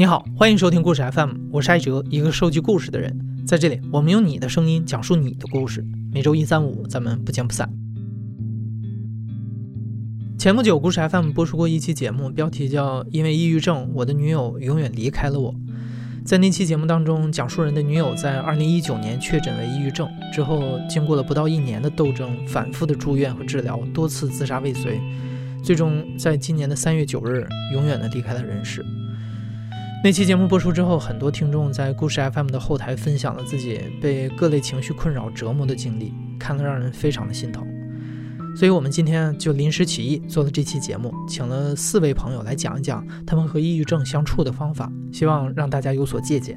你好，欢迎收听故事 FM，我是艾哲，一个收集故事的人。在这里，我们用你的声音讲述你的故事。每周一、三、五，咱们不见不散。前不久，故事 FM 播出过一期节目，标题叫《因为抑郁症，我的女友永远离开了我》。在那期节目当中，讲述人的女友在2019年确诊为抑郁症之后，经过了不到一年的斗争，反复的住院和治疗，多次自杀未遂，最终在今年的3月9日，永远的离开了人世。那期节目播出之后，很多听众在故事 FM 的后台分享了自己被各类情绪困扰折磨的经历，看了让人非常的心疼。所以，我们今天就临时起意做了这期节目，请了四位朋友来讲一讲他们和抑郁症相处的方法，希望让大家有所借鉴。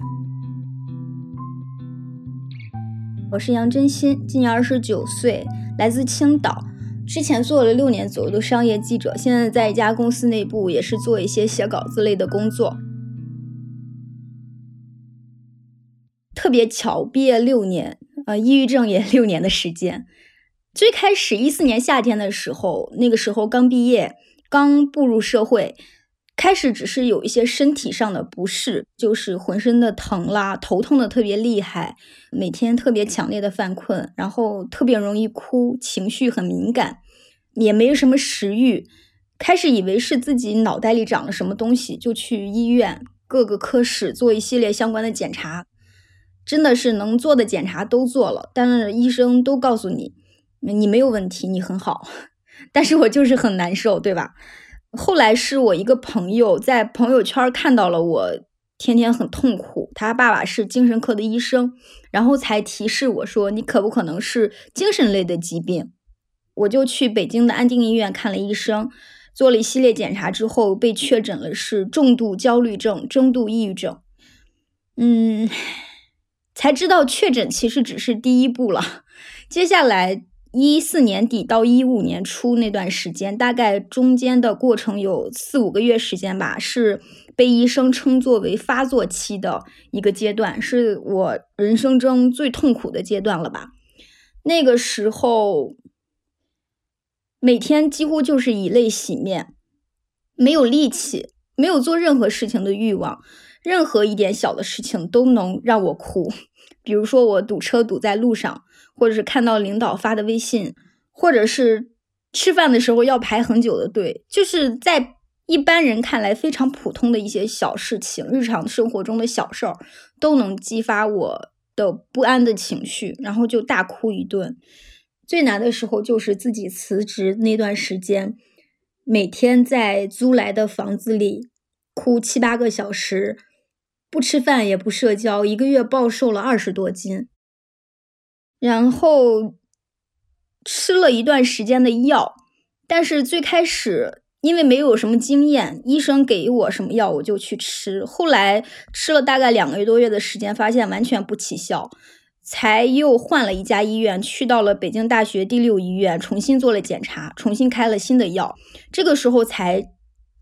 我是杨真心，今年二十九岁，来自青岛，之前做了六年左右的商业记者，现在在一家公司内部也是做一些写稿子类的工作。特别巧，毕业六年，呃，抑郁症也 六年的时间。最开始一四年夏天的时候，那个时候刚毕业，刚步入社会，开始只是有一些身体上的不适，就是浑身的疼啦，头痛的特别厉害，每天特别强烈的犯困，然后特别容易哭，情绪很敏感，也没什么食欲。开始以为是自己脑袋里长了什么东西，就去医院各个科室做一系列相关的检查。真的是能做的检查都做了，但是医生都告诉你，你没有问题，你很好。但是我就是很难受，对吧？后来是我一个朋友在朋友圈看到了我天天很痛苦，他爸爸是精神科的医生，然后才提示我说，你可不可能是精神类的疾病？我就去北京的安定医院看了医生，做了一系列检查之后，被确诊了是重度焦虑症、中度抑郁症。嗯。才知道确诊其实只是第一步了，接下来一四年底到一五年初那段时间，大概中间的过程有四五个月时间吧，是被医生称作为发作期的一个阶段，是我人生中最痛苦的阶段了吧。那个时候，每天几乎就是以泪洗面，没有力气，没有做任何事情的欲望。任何一点小的事情都能让我哭，比如说我堵车堵在路上，或者是看到领导发的微信，或者是吃饭的时候要排很久的队，就是在一般人看来非常普通的一些小事情，日常生活中的小事儿，都能激发我的不安的情绪，然后就大哭一顿。最难的时候就是自己辞职那段时间，每天在租来的房子里哭七八个小时。不吃饭也不社交，一个月暴瘦了二十多斤。然后吃了一段时间的药，但是最开始因为没有什么经验，医生给我什么药我就去吃。后来吃了大概两个月多月的时间，发现完全不起效，才又换了一家医院，去到了北京大学第六医院，重新做了检查，重新开了新的药。这个时候才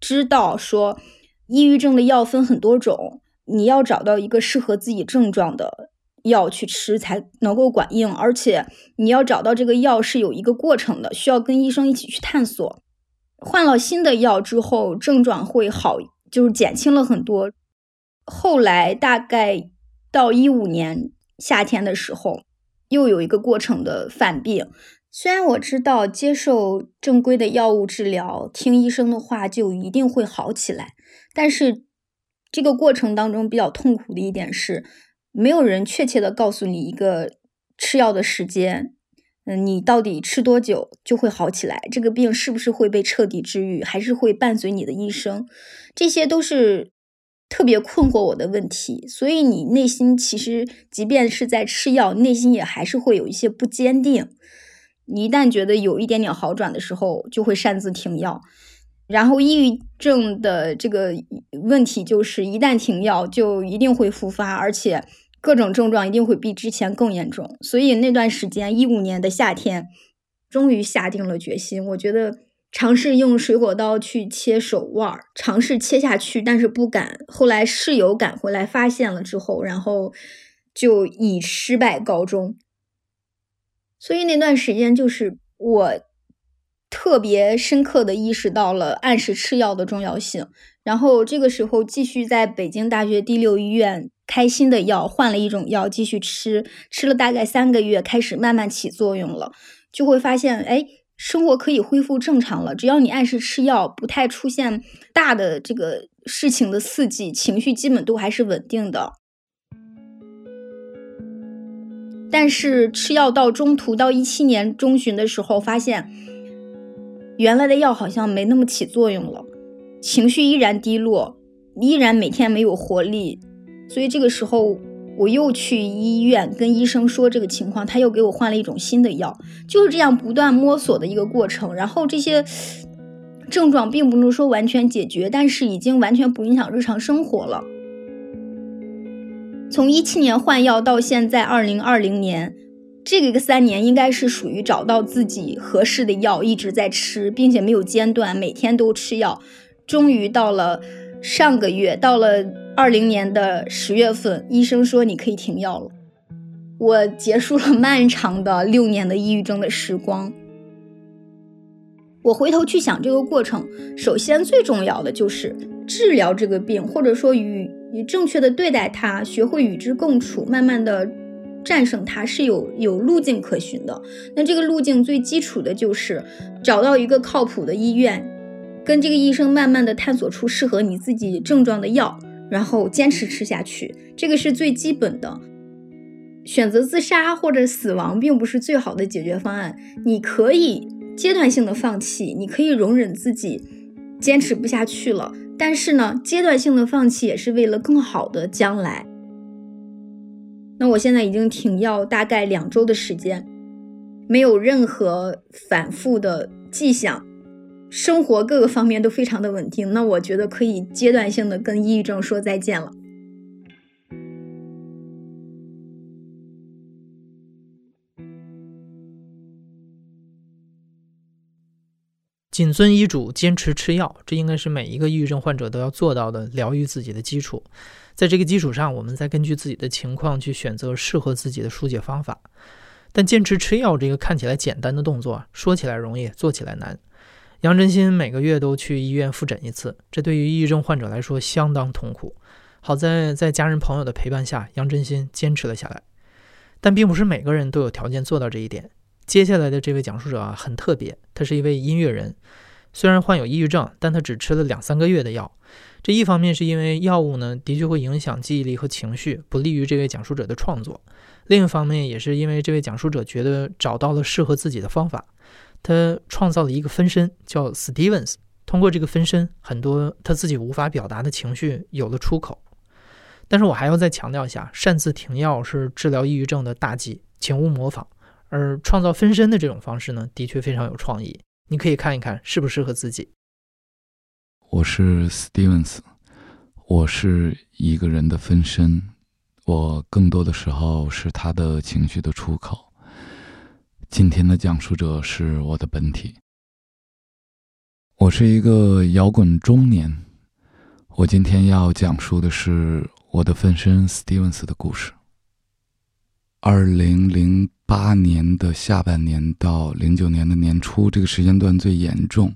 知道说，抑郁症的药分很多种。你要找到一个适合自己症状的药去吃才能够管用，而且你要找到这个药是有一个过程的，需要跟医生一起去探索。换了新的药之后，症状会好，就是减轻了很多。后来大概到一五年夏天的时候，又有一个过程的犯病。虽然我知道接受正规的药物治疗，听医生的话就一定会好起来，但是。这个过程当中比较痛苦的一点是，没有人确切的告诉你一个吃药的时间，嗯，你到底吃多久就会好起来？这个病是不是会被彻底治愈，还是会伴随你的一生？这些都是特别困惑我的问题。所以你内心其实即便是在吃药，内心也还是会有一些不坚定。你一旦觉得有一点点好转的时候，就会擅自停药。然后，抑郁症的这个问题就是，一旦停药，就一定会复发，而且各种症状一定会比之前更严重。所以那段时间，一五年的夏天，终于下定了决心。我觉得尝试用水果刀去切手腕，尝试切下去，但是不敢。后来室友赶回来发现了之后，然后就以失败告终。所以那段时间就是我。特别深刻的意识到了按时吃药的重要性。然后这个时候继续在北京大学第六医院开新的药，换了一种药继续吃，吃了大概三个月，开始慢慢起作用了，就会发现，哎，生活可以恢复正常了。只要你按时吃药，不太出现大的这个事情的刺激，情绪基本都还是稳定的。但是吃药到中途到一七年中旬的时候，发现原来的药好像没那么起作用了。情绪依然低落，依然每天没有活力，所以这个时候我又去医院跟医生说这个情况，他又给我换了一种新的药，就是这样不断摸索的一个过程。然后这些症状并不能说完全解决，但是已经完全不影响日常生活了。从一七年换药到现在二零二零年，这个三年应该是属于找到自己合适的药，一直在吃，并且没有间断，每天都吃药。终于到了上个月，到了二零年的十月份，医生说你可以停药了。我结束了漫长的六年的抑郁症的时光。我回头去想这个过程，首先最重要的就是治疗这个病，或者说与与正确的对待它，学会与之共处，慢慢的战胜它，是有有路径可循的。那这个路径最基础的就是找到一个靠谱的医院。跟这个医生慢慢的探索出适合你自己症状的药，然后坚持吃下去，这个是最基本的。选择自杀或者死亡并不是最好的解决方案，你可以阶段性的放弃，你可以容忍自己坚持不下去了，但是呢，阶段性的放弃也是为了更好的将来。那我现在已经停药大概两周的时间，没有任何反复的迹象。生活各个方面都非常的稳定，那我觉得可以阶段性的跟抑郁症说再见了。谨遵医嘱，坚持吃药，这应该是每一个抑郁症患者都要做到的疗愈自己的基础。在这个基础上，我们再根据自己的情况去选择适合自己的疏解方法。但坚持吃药这个看起来简单的动作，说起来容易，做起来难。杨真心每个月都去医院复诊一次，这对于抑郁症患者来说相当痛苦。好在在家人朋友的陪伴下，杨真心坚持了下来。但并不是每个人都有条件做到这一点。接下来的这位讲述者啊，很特别，他是一位音乐人，虽然患有抑郁症，但他只吃了两三个月的药。这一方面是因为药物呢，的确会影响记忆力和情绪，不利于这位讲述者的创作；另一方面也是因为这位讲述者觉得找到了适合自己的方法。他创造了一个分身，叫 Stevens。通过这个分身，很多他自己无法表达的情绪有了出口。但是我还要再强调一下，擅自停药是治疗抑郁症的大忌，请勿模仿。而创造分身的这种方式呢，的确非常有创意。你可以看一看适不适合自己。我是 Stevens，我是一个人的分身，我更多的时候是他的情绪的出口。今天的讲述者是我的本体。我是一个摇滚中年。我今天要讲述的是我的分身 Stevens 的故事。二零零八年的下半年到零九年的年初，这个时间段最严重。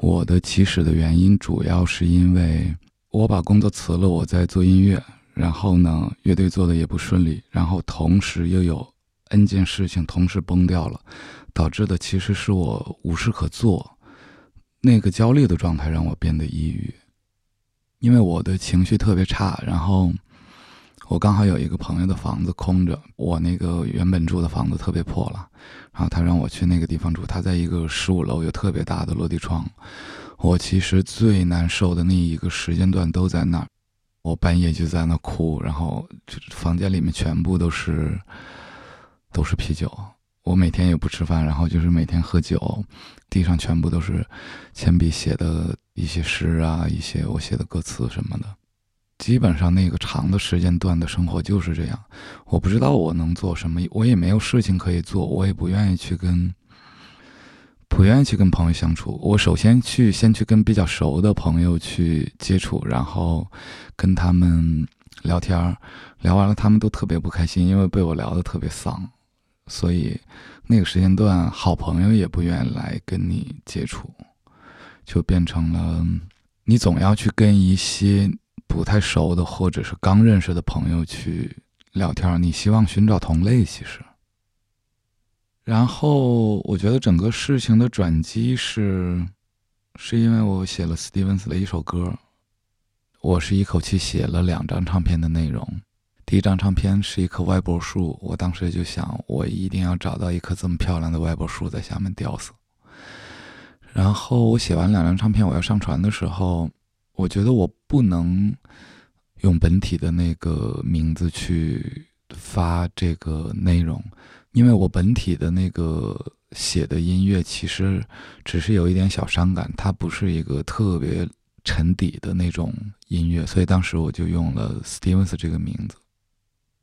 我的起始的原因主要是因为我把工作辞了，我在做音乐，然后呢，乐队做的也不顺利，然后同时又有。N 件事情同时崩掉了，导致的其实是我无事可做，那个焦虑的状态让我变得抑郁，因为我的情绪特别差。然后我刚好有一个朋友的房子空着，我那个原本住的房子特别破了，然后他让我去那个地方住，他在一个十五楼，有特别大的落地窗。我其实最难受的那一个时间段都在那儿，我半夜就在那哭，然后房间里面全部都是。都是啤酒，我每天也不吃饭，然后就是每天喝酒，地上全部都是铅笔写的一些诗啊，一些我写的歌词什么的。基本上那个长的时间段的生活就是这样。我不知道我能做什么，我也没有事情可以做，我也不愿意去跟不愿意去跟朋友相处。我首先去先去跟比较熟的朋友去接触，然后跟他们聊天聊完了他们都特别不开心，因为被我聊得特别丧。所以那个时间段，好朋友也不愿意来跟你接触，就变成了你总要去跟一些不太熟的或者是刚认识的朋友去聊天。你希望寻找同类，其实。然后我觉得整个事情的转机是，是因为我写了斯蒂文斯的一首歌，我是一口气写了两张唱片的内容。第一张唱片是一棵歪脖树，我当时就想，我一定要找到一棵这么漂亮的歪脖树，在下面吊死。然后我写完两张唱片，我要上传的时候，我觉得我不能用本体的那个名字去发这个内容。因为我本体的那个写的音乐其实只是有一点小伤感，它不是一个特别沉底的那种音乐，所以当时我就用了 Stevens 这个名字。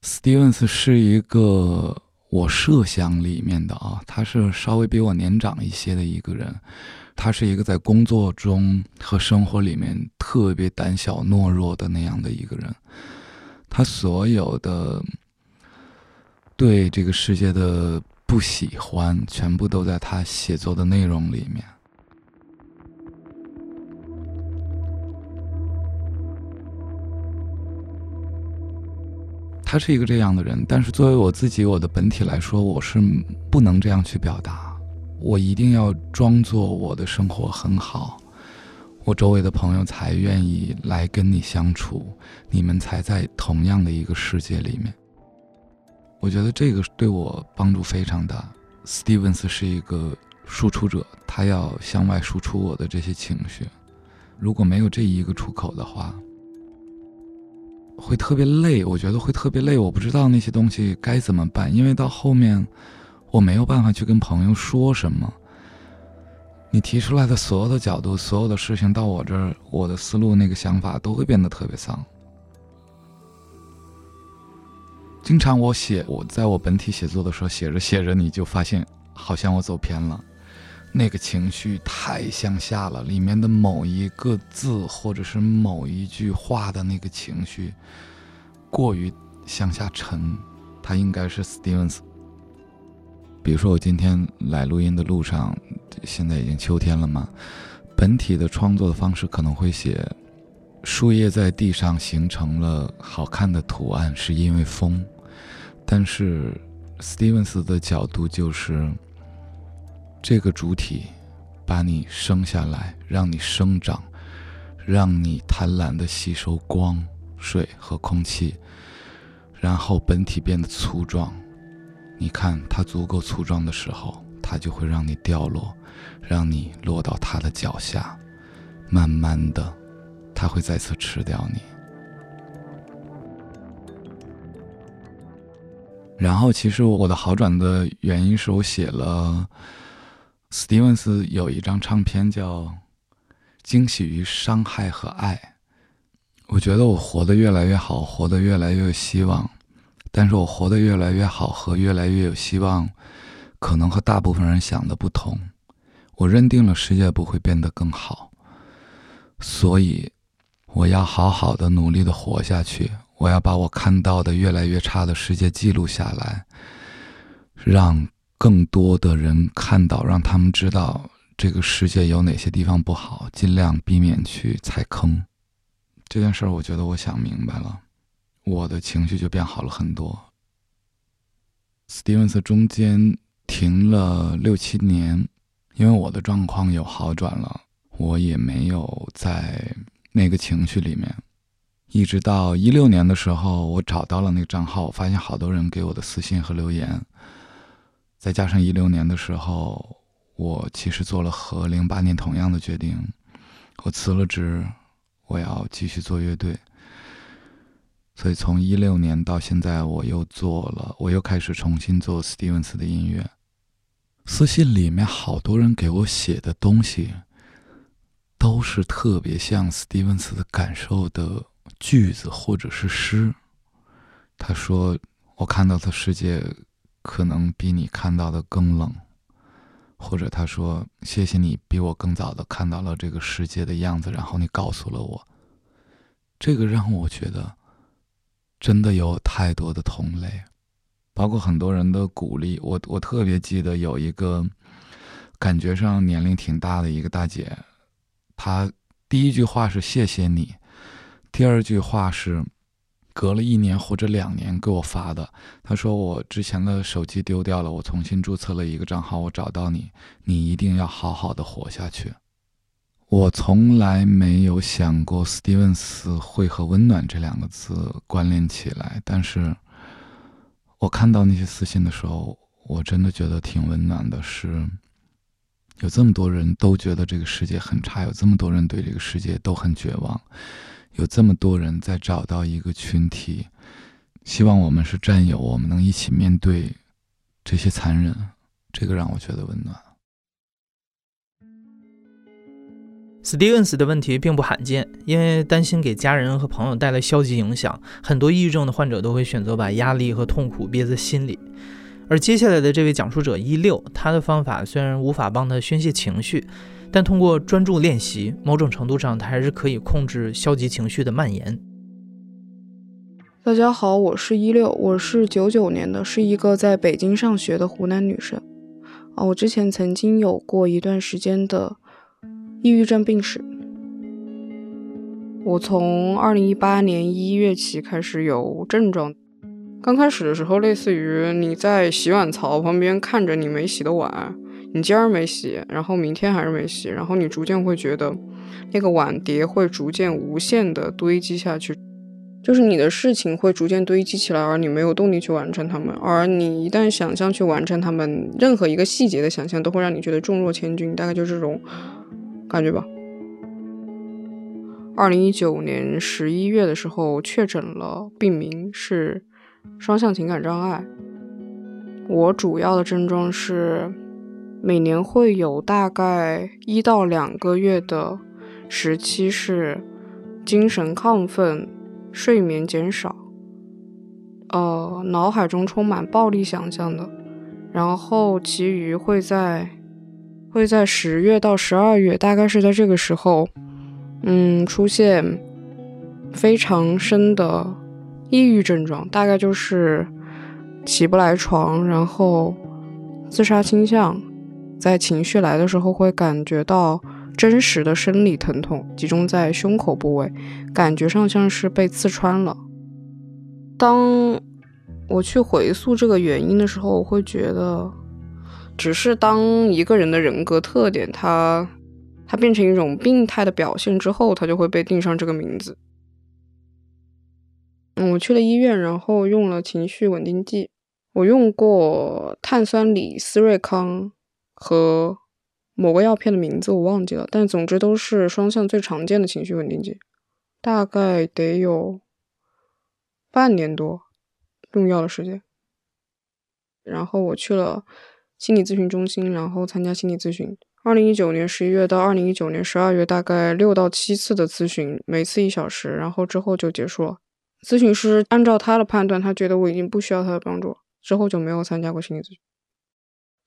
Stevens 是一个我设想里面的啊，他是稍微比我年长一些的一个人，他是一个在工作中和生活里面特别胆小懦弱的那样的一个人，他所有的。对这个世界的不喜欢，全部都在他写作的内容里面。他是一个这样的人，但是作为我自己，我的本体来说，我是不能这样去表达。我一定要装作我的生活很好，我周围的朋友才愿意来跟你相处，你们才在同样的一个世界里面。我觉得这个对我帮助非常大。Stevens 是一个输出者，他要向外输出我的这些情绪。如果没有这一个出口的话，会特别累。我觉得会特别累。我不知道那些东西该怎么办，因为到后面我没有办法去跟朋友说什么。你提出来的所有的角度、所有的事情到我这儿，我的思路、那个想法都会变得特别丧。经常我写，我在我本体写作的时候写着写着，你就发现好像我走偏了，那个情绪太向下了，里面的某一个字或者是某一句话的那个情绪过于向下沉，它应该是 Stevens。比如说我今天来录音的路上，现在已经秋天了嘛，本体的创作的方式可能会写树叶在地上形成了好看的图案，是因为风。但是，Stevens 的角度就是，这个主体把你生下来，让你生长，让你贪婪的吸收光、水和空气，然后本体变得粗壮。你看它足够粗壮的时候，它就会让你掉落，让你落到它的脚下，慢慢的，它会再次吃掉你。然后，其实我的好转的原因是我写了斯蒂文斯有一张唱片叫《惊喜于伤害和爱》。我觉得我活得越来越好，活得越来越有希望。但是我活得越来越好和越来越有希望，可能和大部分人想的不同。我认定了世界不会变得更好，所以我要好好的努力的活下去。我要把我看到的越来越差的世界记录下来，让更多的人看到，让他们知道这个世界有哪些地方不好，尽量避免去踩坑。这件事儿，我觉得我想明白了，我的情绪就变好了很多。Stevens 中间停了六七年，因为我的状况有好转了，我也没有在那个情绪里面。一直到一六年的时候，我找到了那个账号，我发现好多人给我的私信和留言。再加上一六年的时候，我其实做了和零八年同样的决定，我辞了职，我要继续做乐队。所以从一六年到现在，我又做了，我又开始重新做斯蒂文斯的音乐。私信里面好多人给我写的东西，都是特别像斯蒂文斯的感受的。句子或者是诗，他说：“我看到的世界可能比你看到的更冷。”或者他说：“谢谢你比我更早的看到了这个世界的样子，然后你告诉了我。”这个让我觉得真的有太多的同类。包括很多人的鼓励。我我特别记得有一个感觉上年龄挺大的一个大姐，她第一句话是谢谢你，第二句话是。隔了一年或者两年给我发的，他说我之前的手机丢掉了，我重新注册了一个账号，我找到你，你一定要好好的活下去。我从来没有想过斯蒂文斯会和温暖这两个字关联起来，但是我看到那些私信的时候，我真的觉得挺温暖的。是有这么多人都觉得这个世界很差，有这么多人对这个世界都很绝望。有这么多人在找到一个群体，希望我们是战友，我们能一起面对这些残忍，这个让我觉得温暖。Stevens 的问题并不罕见，因为担心给家人和朋友带来消极影响，很多抑郁症的患者都会选择把压力和痛苦憋在心里。而接下来的这位讲述者一六，他的方法虽然无法帮他宣泄情绪。但通过专注练习，某种程度上，他还是可以控制消极情绪的蔓延。大家好，我是一六，我是九九年的，是一个在北京上学的湖南女生。啊，我之前曾经有过一段时间的抑郁症病史。我从二零一八年一月起开始有症状，刚开始的时候，类似于你在洗碗槽旁边看着你没洗的碗。你今儿没洗，然后明天还是没洗，然后你逐渐会觉得，那个碗碟会逐渐无限的堆积下去，就是你的事情会逐渐堆积起来，而你没有动力去完成它们。而你一旦想象去完成它们，任何一个细节的想象都会让你觉得重若千钧，大概就是这种感觉吧。二零一九年十一月的时候确诊了，病名是双向情感障碍。我主要的症状是。每年会有大概一到两个月的时期是精神亢奋、睡眠减少，呃，脑海中充满暴力想象的，然后其余会在会在十月到十二月，大概是在这个时候，嗯，出现非常深的抑郁症状，大概就是起不来床，然后自杀倾向。在情绪来的时候，会感觉到真实的生理疼痛，集中在胸口部位，感觉上像是被刺穿了。当我去回溯这个原因的时候，我会觉得，只是当一个人的人格特点，他他变成一种病态的表现之后，他就会被定上这个名字。嗯，我去了医院，然后用了情绪稳定剂，我用过碳酸锂思瑞康。和某个药片的名字我忘记了，但总之都是双向最常见的情绪稳定剂，大概得有半年多用药的时间。然后我去了心理咨询中心，然后参加心理咨询。二零一九年十一月到二零一九年十二月，大概六到七次的咨询，每次一小时，然后之后就结束了。咨询师按照他的判断，他觉得我已经不需要他的帮助，之后就没有参加过心理咨询。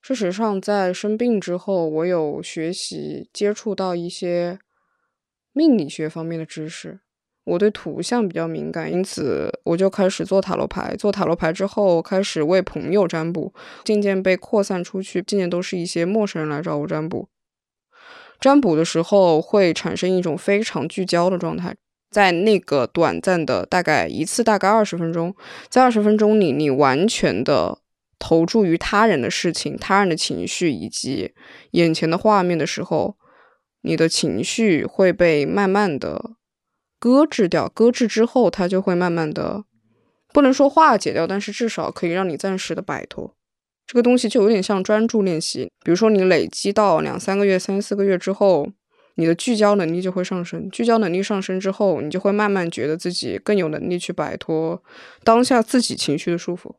事实上，在生病之后，我有学习接触到一些命理学方面的知识。我对图像比较敏感，因此我就开始做塔罗牌。做塔罗牌之后，开始为朋友占卜，渐渐被扩散出去，渐渐都是一些陌生人来找我占卜。占卜的时候会产生一种非常聚焦的状态，在那个短暂的大概一次大概二十分钟，在二十分钟里，你完全的。投注于他人的事情、他人的情绪以及眼前的画面的时候，你的情绪会被慢慢的搁置掉。搁置之后，它就会慢慢的，不能说化解掉，但是至少可以让你暂时的摆脱。这个东西就有点像专注练习。比如说，你累积到两三个月、三四个月之后，你的聚焦能力就会上升。聚焦能力上升之后，你就会慢慢觉得自己更有能力去摆脱当下自己情绪的束缚。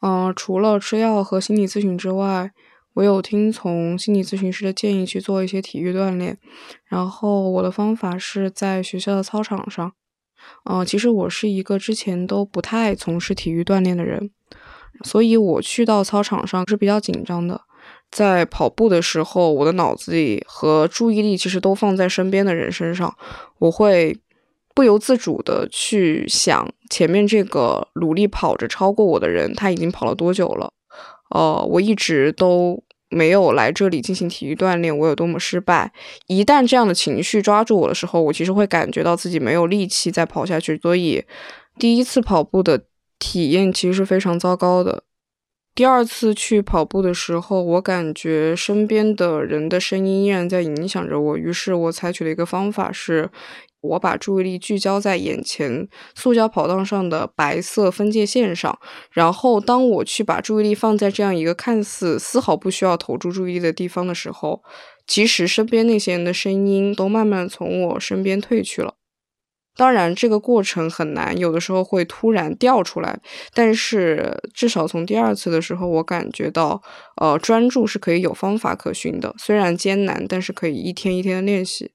嗯，除了吃药和心理咨询之外，我有听从心理咨询师的建议去做一些体育锻炼。然后我的方法是在学校的操场上。嗯，其实我是一个之前都不太从事体育锻炼的人，所以我去到操场上是比较紧张的。在跑步的时候，我的脑子里和注意力其实都放在身边的人身上，我会不由自主的去想前面这个努力跑着超过我的人，他已经跑了多久了？呃，我一直都没有来这里进行体育锻炼，我有多么失败？一旦这样的情绪抓住我的时候，我其实会感觉到自己没有力气再跑下去。所以，第一次跑步的体验其实是非常糟糕的。第二次去跑步的时候，我感觉身边的人的声音依然在影响着我，于是我采取了一个方法是。我把注意力聚焦在眼前塑胶跑道上的白色分界线上，然后当我去把注意力放在这样一个看似丝毫不需要投注注意的地方的时候，其实身边那些人的声音都慢慢从我身边退去了。当然，这个过程很难，有的时候会突然掉出来，但是至少从第二次的时候，我感觉到，呃，专注是可以有方法可循的，虽然艰难，但是可以一天一天的练习。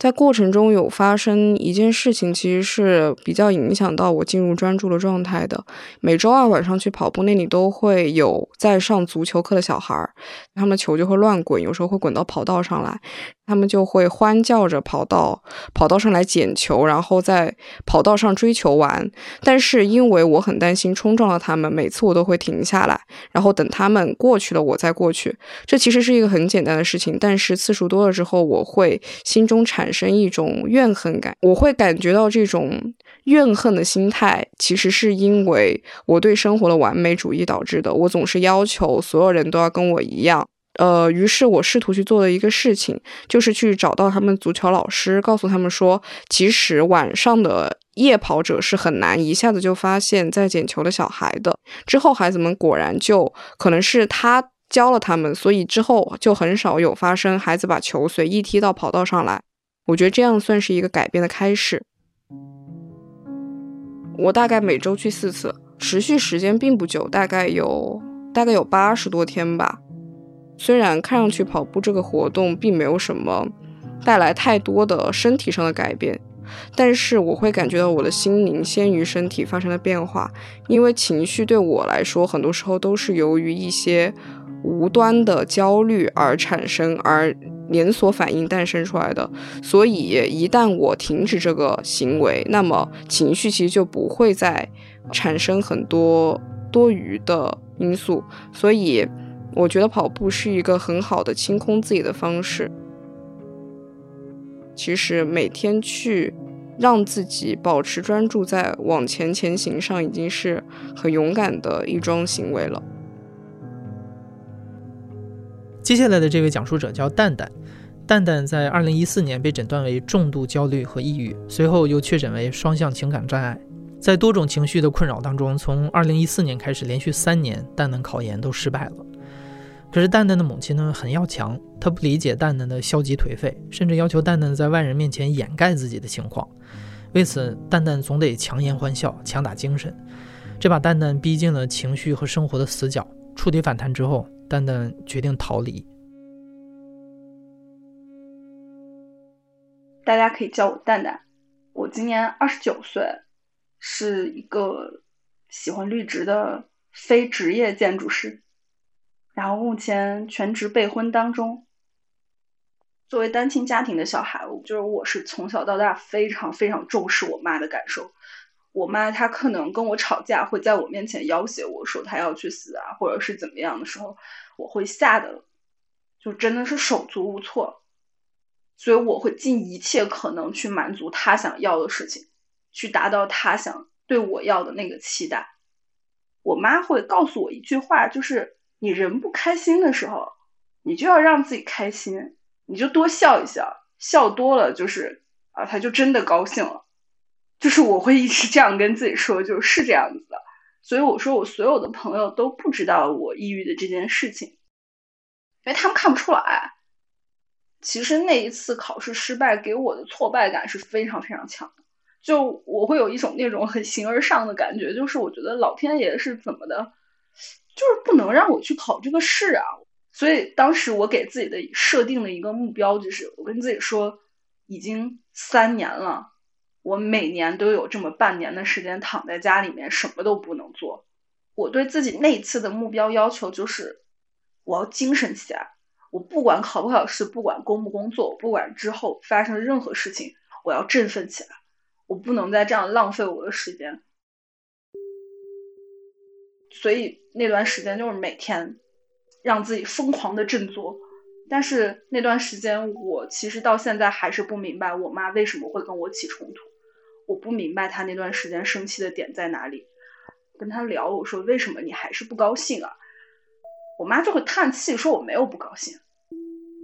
在过程中有发生一件事情，其实是比较影响到我进入专注的状态的。每周二晚上去跑步，那里都会有在上足球课的小孩儿，他们球就会乱滚，有时候会滚到跑道上来。他们就会欢叫着跑到跑道上来捡球，然后在跑道上追球玩。但是因为我很担心冲撞了他们，每次我都会停下来，然后等他们过去了，我再过去。这其实是一个很简单的事情，但是次数多了之后，我会心中产生一种怨恨感。我会感觉到这种怨恨的心态，其实是因为我对生活的完美主义导致的。我总是要求所有人都要跟我一样。呃，于是我试图去做的一个事情，就是去找到他们足球老师，告诉他们说，其实晚上的夜跑者是很难一下子就发现在捡球的小孩的。之后孩子们果然就可能是他教了他们，所以之后就很少有发生孩子把球随意踢到跑道上来。我觉得这样算是一个改变的开始。我大概每周去四次，持续时间并不久，大概有大概有八十多天吧。虽然看上去跑步这个活动并没有什么带来太多的身体上的改变，但是我会感觉到我的心灵先于身体发生了变化，因为情绪对我来说很多时候都是由于一些无端的焦虑而产生，而连锁反应诞生出来的。所以一旦我停止这个行为，那么情绪其实就不会再产生很多多余的因素，所以。我觉得跑步是一个很好的清空自己的方式。其实每天去让自己保持专注在往前前行上，已经是很勇敢的一桩行为了。接下来的这位讲述者叫蛋蛋，蛋蛋在二零一四年被诊断为重度焦虑和抑郁，随后又确诊为双向情感障碍，在多种情绪的困扰当中，从二零一四年开始，连续三年蛋蛋考研都失败了。可是蛋蛋的母亲呢很要强，她不理解蛋蛋的消极颓废，甚至要求蛋蛋在外人面前掩盖自己的情况。为此，蛋蛋总得强颜欢笑，强打精神，这把蛋蛋逼进了情绪和生活的死角。触底反弹之后，蛋蛋决定逃离。大家可以叫我蛋蛋，我今年二十九岁，是一个喜欢绿植的非职业建筑师。然后目前全职备婚当中。作为单亲家庭的小孩，就是我是从小到大非常非常重视我妈的感受。我妈她可能跟我吵架，会在我面前要挟我说她要去死啊，或者是怎么样的时候，我会吓得就真的是手足无措。所以我会尽一切可能去满足她想要的事情，去达到她想对我要的那个期待。我妈会告诉我一句话，就是。你人不开心的时候，你就要让自己开心，你就多笑一笑，笑多了就是啊，他就真的高兴了。就是我会一直这样跟自己说，就是这样子的。所以我说，我所有的朋友都不知道我抑郁的这件事情，因为他们看不出来。其实那一次考试失败给我的挫败感是非常非常强的，就我会有一种那种很形而上的感觉，就是我觉得老天爷是怎么的。就是不能让我去考这个试啊！所以当时我给自己的设定的一个目标就是，我跟自己说，已经三年了，我每年都有这么半年的时间躺在家里面，什么都不能做。我对自己那次的目标要求就是，我要精神起来。我不管考不考试，不管工不工作，不管之后发生任何事情，我要振奋起来，我不能再这样浪费我的时间。所以那段时间就是每天让自己疯狂的振作。但是那段时间，我其实到现在还是不明白我妈为什么会跟我起冲突。我不明白他那段时间生气的点在哪里。跟他聊，我说为什么你还是不高兴啊？我妈就会叹气说我没有不高兴。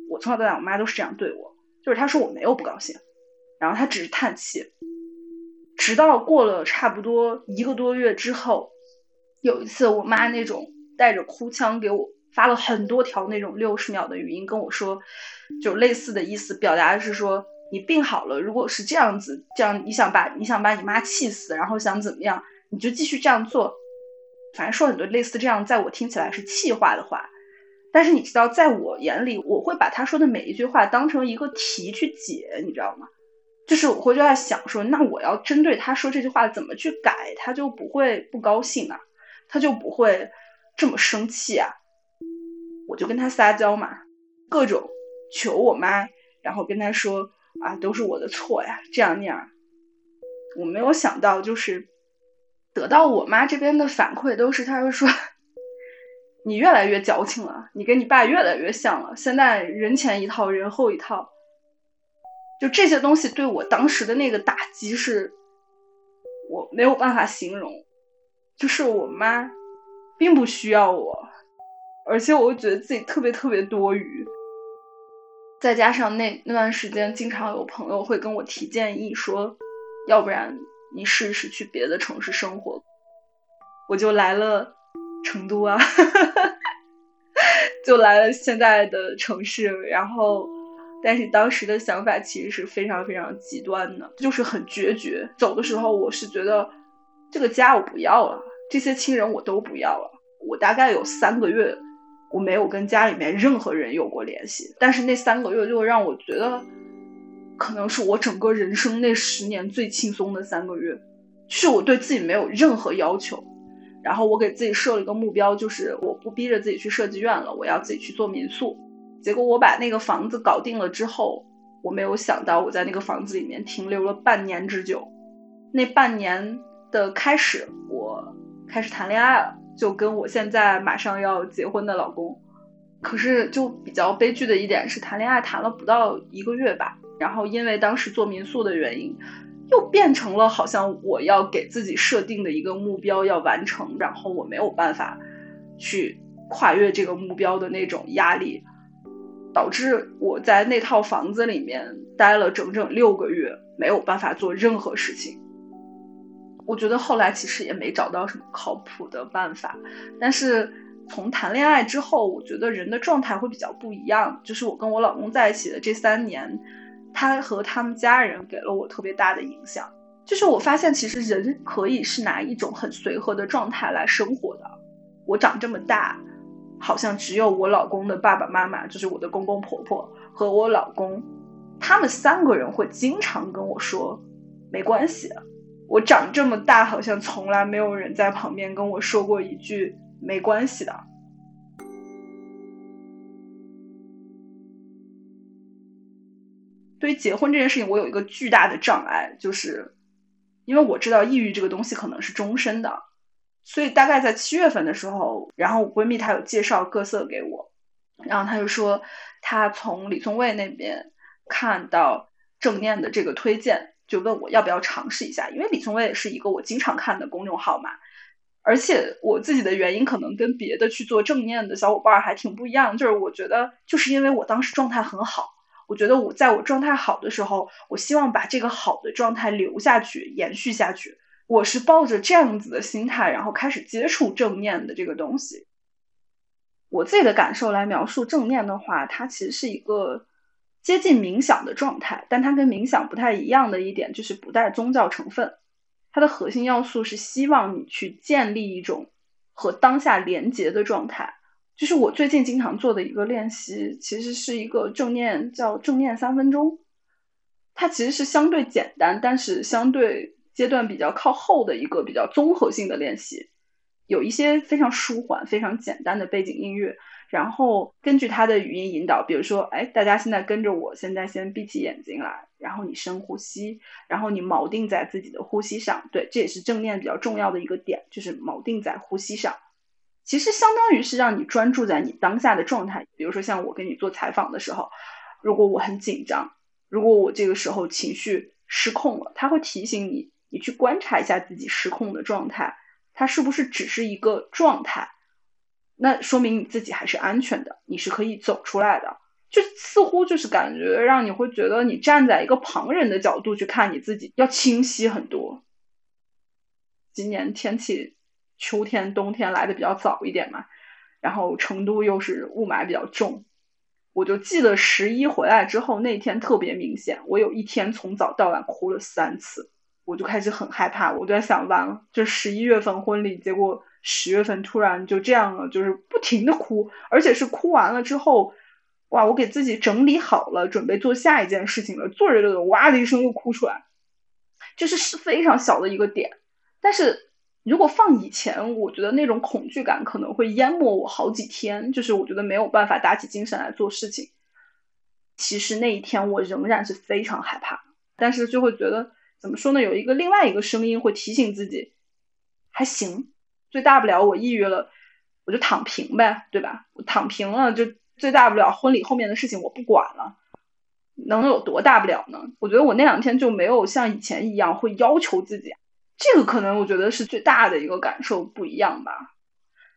我从小到大，我妈都是这样对我，就是她说我没有不高兴，然后她只是叹气。直到过了差不多一个多月之后，有一次我妈那种带着哭腔给我。发了很多条那种六十秒的语音跟我说，就类似的意思，表达的是说你病好了，如果是这样子，这样你想把你想把你妈气死，然后想怎么样，你就继续这样做。反正说很多类似这样，在我听起来是气话的话，但是你知道，在我眼里，我会把他说的每一句话当成一个题去解，你知道吗？就是我会就在想说，那我要针对他说这句话怎么去改，他就不会不高兴啊，他就不会这么生气啊。我就跟他撒娇嘛，各种求我妈，然后跟他说啊，都是我的错呀，这样那样。我没有想到，就是得到我妈这边的反馈都是，她就说你越来越矫情了，你跟你爸越来越像了，现在人前一套，人后一套。就这些东西对我当时的那个打击是，我没有办法形容。就是我妈并不需要我。而且我觉得自己特别特别多余，再加上那那段时间，经常有朋友会跟我提建议说，要不然你试试去别的城市生活，我就来了成都啊，就来了现在的城市。然后，但是当时的想法其实是非常非常极端的，就是很决绝。走的时候，我是觉得这个家我不要了，这些亲人我都不要了。我大概有三个月。我没有跟家里面任何人有过联系，但是那三个月就让我觉得，可能是我整个人生那十年最轻松的三个月，是我对自己没有任何要求，然后我给自己设了一个目标，就是我不逼着自己去设计院了，我要自己去做民宿。结果我把那个房子搞定了之后，我没有想到我在那个房子里面停留了半年之久，那半年的开始，我开始谈恋爱了。就跟我现在马上要结婚的老公，可是就比较悲剧的一点是，谈恋爱谈了不到一个月吧，然后因为当时做民宿的原因，又变成了好像我要给自己设定的一个目标要完成，然后我没有办法去跨越这个目标的那种压力，导致我在那套房子里面待了整整六个月，没有办法做任何事情。我觉得后来其实也没找到什么靠谱的办法，但是从谈恋爱之后，我觉得人的状态会比较不一样。就是我跟我老公在一起的这三年，他和他们家人给了我特别大的影响。就是我发现，其实人可以是拿一种很随和的状态来生活的。我长这么大，好像只有我老公的爸爸妈妈，就是我的公公婆婆和我老公，他们三个人会经常跟我说，没关系。我长这么大，好像从来没有人在旁边跟我说过一句“没关系的”。对于结婚这件事情，我有一个巨大的障碍，就是因为我知道抑郁这个东西可能是终身的，所以大概在七月份的时候，然后我闺蜜她有介绍各色给我，然后她就说她从李松蔚那边看到正念的这个推荐。就问我要不要尝试一下，因为李松蔚也是一个我经常看的公众号嘛，而且我自己的原因可能跟别的去做正念的小伙伴还挺不一样，就是我觉得就是因为我当时状态很好，我觉得我在我状态好的时候，我希望把这个好的状态留下去、延续下去，我是抱着这样子的心态，然后开始接触正念的这个东西。我自己的感受来描述正念的话，它其实是一个。接近冥想的状态，但它跟冥想不太一样的一点就是不带宗教成分。它的核心要素是希望你去建立一种和当下连结的状态。就是我最近经常做的一个练习，其实是一个正念，叫正念三分钟。它其实是相对简单，但是相对阶段比较靠后的一个比较综合性的练习。有一些非常舒缓、非常简单的背景音乐，然后根据他的语音引导，比如说，哎，大家现在跟着我，现在先闭起眼睛来，然后你深呼吸，然后你锚定在自己的呼吸上。对，这也是正念比较重要的一个点，就是锚定在呼吸上。其实相当于是让你专注在你当下的状态。比如说像我跟你做采访的时候，如果我很紧张，如果我这个时候情绪失控了，他会提醒你，你去观察一下自己失控的状态，它是不是只是一个状态？那说明你自己还是安全的，你是可以走出来的。就似乎就是感觉让你会觉得你站在一个旁人的角度去看你自己要清晰很多。今年天气。秋天、冬天来的比较早一点嘛，然后成都又是雾霾比较重，我就记得十一回来之后那天特别明显，我有一天从早到晚哭了三次，我就开始很害怕，我就在想，完了，这十一月份婚礼，结果十月份突然就这样了，就是不停的哭，而且是哭完了之后，哇，我给自己整理好了，准备做下一件事情了，做着做着，哇的一声又哭出来，就是是非常小的一个点，但是。如果放以前，我觉得那种恐惧感可能会淹没我好几天，就是我觉得没有办法打起精神来做事情。其实那一天我仍然是非常害怕，但是就会觉得怎么说呢？有一个另外一个声音会提醒自己，还行，最大不了我抑郁了，我就躺平呗，对吧？我躺平了就最大不了婚礼后面的事情我不管了，能有多大不了呢？我觉得我那两天就没有像以前一样会要求自己。这个可能我觉得是最大的一个感受不一样吧，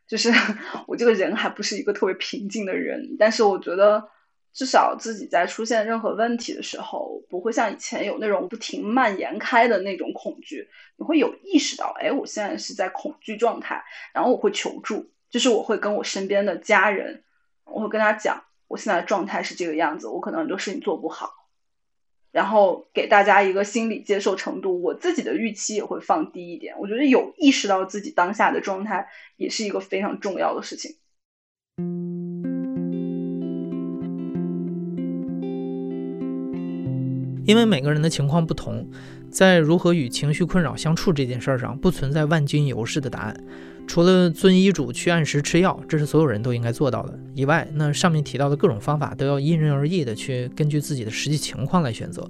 就是 我这个人还不是一个特别平静的人，但是我觉得至少自己在出现任何问题的时候，不会像以前有那种不停蔓延开的那种恐惧，你会有意识到，哎，我现在是在恐惧状态，然后我会求助，就是我会跟我身边的家人，我会跟他讲，我现在状态是这个样子，我可能很多事情做不好。然后给大家一个心理接受程度，我自己的预期也会放低一点。我觉得有意识到自己当下的状态，也是一个非常重要的事情。因为每个人的情况不同，在如何与情绪困扰相处这件事儿上，不存在万金油式的答案。除了遵医嘱去按时吃药，这是所有人都应该做到的以外，那上面提到的各种方法都要因人而异的去根据自己的实际情况来选择。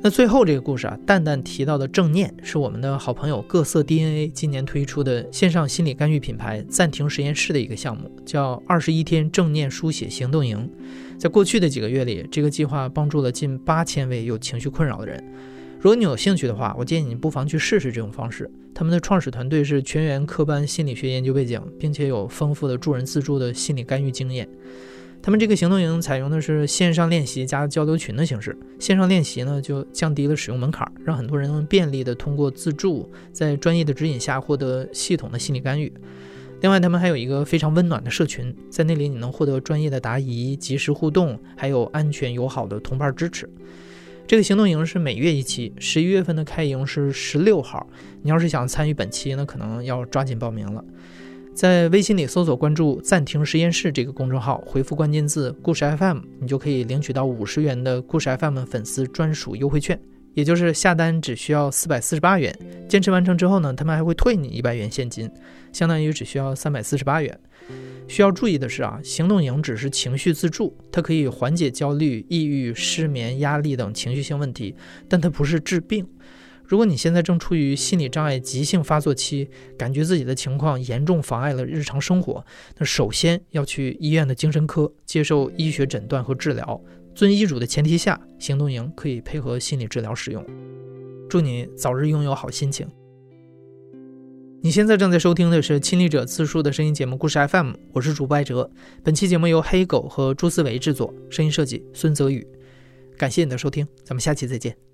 那最后这个故事啊，蛋蛋提到的正念是我们的好朋友各色 DNA 今年推出的线上心理干预品牌暂停实验室的一个项目，叫二十一天正念书写行动营。在过去的几个月里，这个计划帮助了近八千位有情绪困扰的人。如果你有兴趣的话，我建议你不妨去试试这种方式。他们的创始团队是全员科班心理学研究背景，并且有丰富的助人自助的心理干预经验。他们这个行动营采用的是线上练习加交流群的形式。线上练习呢，就降低了使用门槛，让很多人能便利的通过自助，在专业的指引下获得系统的心理干预。另外，他们还有一个非常温暖的社群，在那里你能获得专业的答疑、及时互动，还有安全友好的同伴支持。这个行动营是每月一期，十一月份的开营是十六号。你要是想参与本期，那可能要抓紧报名了。在微信里搜索关注“暂停实验室”这个公众号，回复关键字“故事 FM”，你就可以领取到五十元的故事 FM 粉丝专属优惠券，也就是下单只需要四百四十八元。坚持完成之后呢，他们还会退你一百元现金，相当于只需要三百四十八元。需要注意的是啊，行动营只是情绪自助，它可以缓解焦虑、抑郁、失眠、压力等情绪性问题，但它不是治病。如果你现在正处于心理障碍急性发作期，感觉自己的情况严重妨碍了日常生活，那首先要去医院的精神科接受医学诊断和治疗。遵医嘱的前提下，行动营可以配合心理治疗使用。祝你早日拥有好心情。你现在正在收听的是亲历者自述的声音节目《故事 FM》，我是主播艾哲。本期节目由黑狗和朱思维制作，声音设计孙泽宇。感谢你的收听，咱们下期再见。